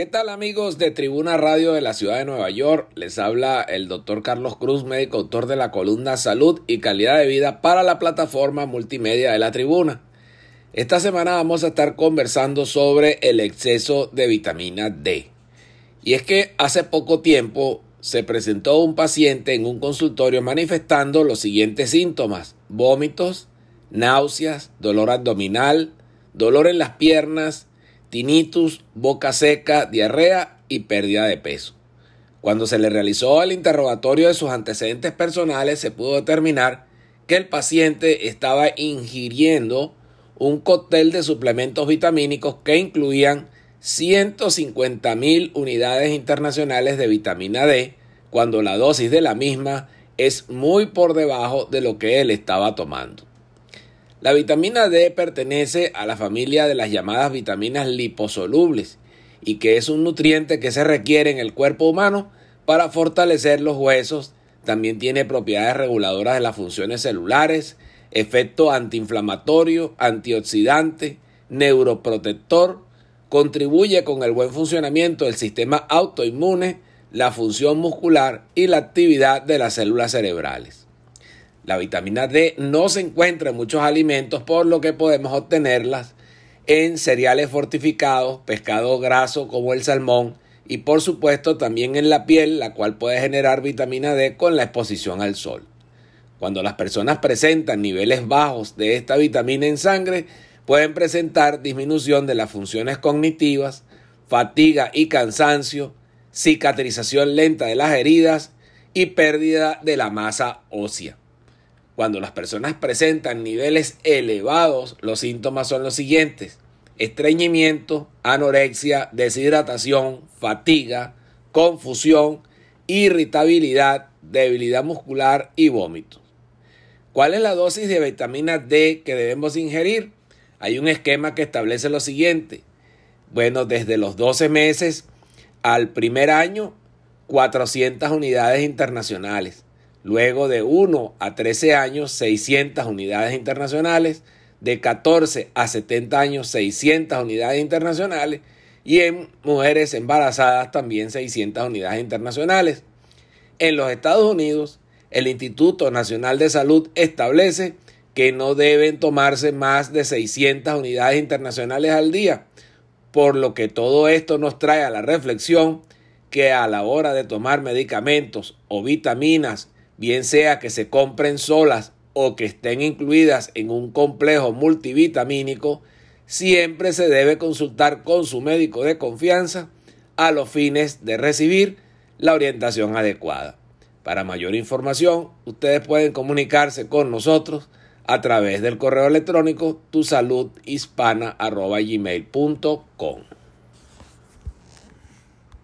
¿Qué tal amigos de Tribuna Radio de la Ciudad de Nueva York? Les habla el doctor Carlos Cruz, médico autor de la columna Salud y Calidad de Vida para la plataforma multimedia de la Tribuna. Esta semana vamos a estar conversando sobre el exceso de vitamina D. Y es que hace poco tiempo se presentó un paciente en un consultorio manifestando los siguientes síntomas. Vómitos, náuseas, dolor abdominal, dolor en las piernas, tinnitus, boca seca, diarrea y pérdida de peso. Cuando se le realizó el interrogatorio de sus antecedentes personales, se pudo determinar que el paciente estaba ingiriendo un cóctel de suplementos vitamínicos que incluían 150 mil unidades internacionales de vitamina D, cuando la dosis de la misma es muy por debajo de lo que él estaba tomando. La vitamina D pertenece a la familia de las llamadas vitaminas liposolubles y que es un nutriente que se requiere en el cuerpo humano para fortalecer los huesos. También tiene propiedades reguladoras de las funciones celulares, efecto antiinflamatorio, antioxidante, neuroprotector, contribuye con el buen funcionamiento del sistema autoinmune, la función muscular y la actividad de las células cerebrales. La vitamina D no se encuentra en muchos alimentos, por lo que podemos obtenerlas en cereales fortificados, pescado graso como el salmón y por supuesto también en la piel, la cual puede generar vitamina D con la exposición al sol. Cuando las personas presentan niveles bajos de esta vitamina en sangre, pueden presentar disminución de las funciones cognitivas, fatiga y cansancio, cicatrización lenta de las heridas y pérdida de la masa ósea. Cuando las personas presentan niveles elevados, los síntomas son los siguientes. Estreñimiento, anorexia, deshidratación, fatiga, confusión, irritabilidad, debilidad muscular y vómitos. ¿Cuál es la dosis de vitamina D que debemos ingerir? Hay un esquema que establece lo siguiente. Bueno, desde los 12 meses al primer año, 400 unidades internacionales. Luego de 1 a 13 años, 600 unidades internacionales. De 14 a 70 años, 600 unidades internacionales. Y en mujeres embarazadas también 600 unidades internacionales. En los Estados Unidos, el Instituto Nacional de Salud establece que no deben tomarse más de 600 unidades internacionales al día, por lo que todo esto nos trae a la reflexión que a la hora de tomar medicamentos o vitaminas bien sea que se compren solas o que estén incluidas en un complejo multivitamínico, siempre se debe consultar con su médico de confianza a los fines de recibir la orientación adecuada. Para mayor información, ustedes pueden comunicarse con nosotros a través del correo electrónico tusaludhispana.gmail.com.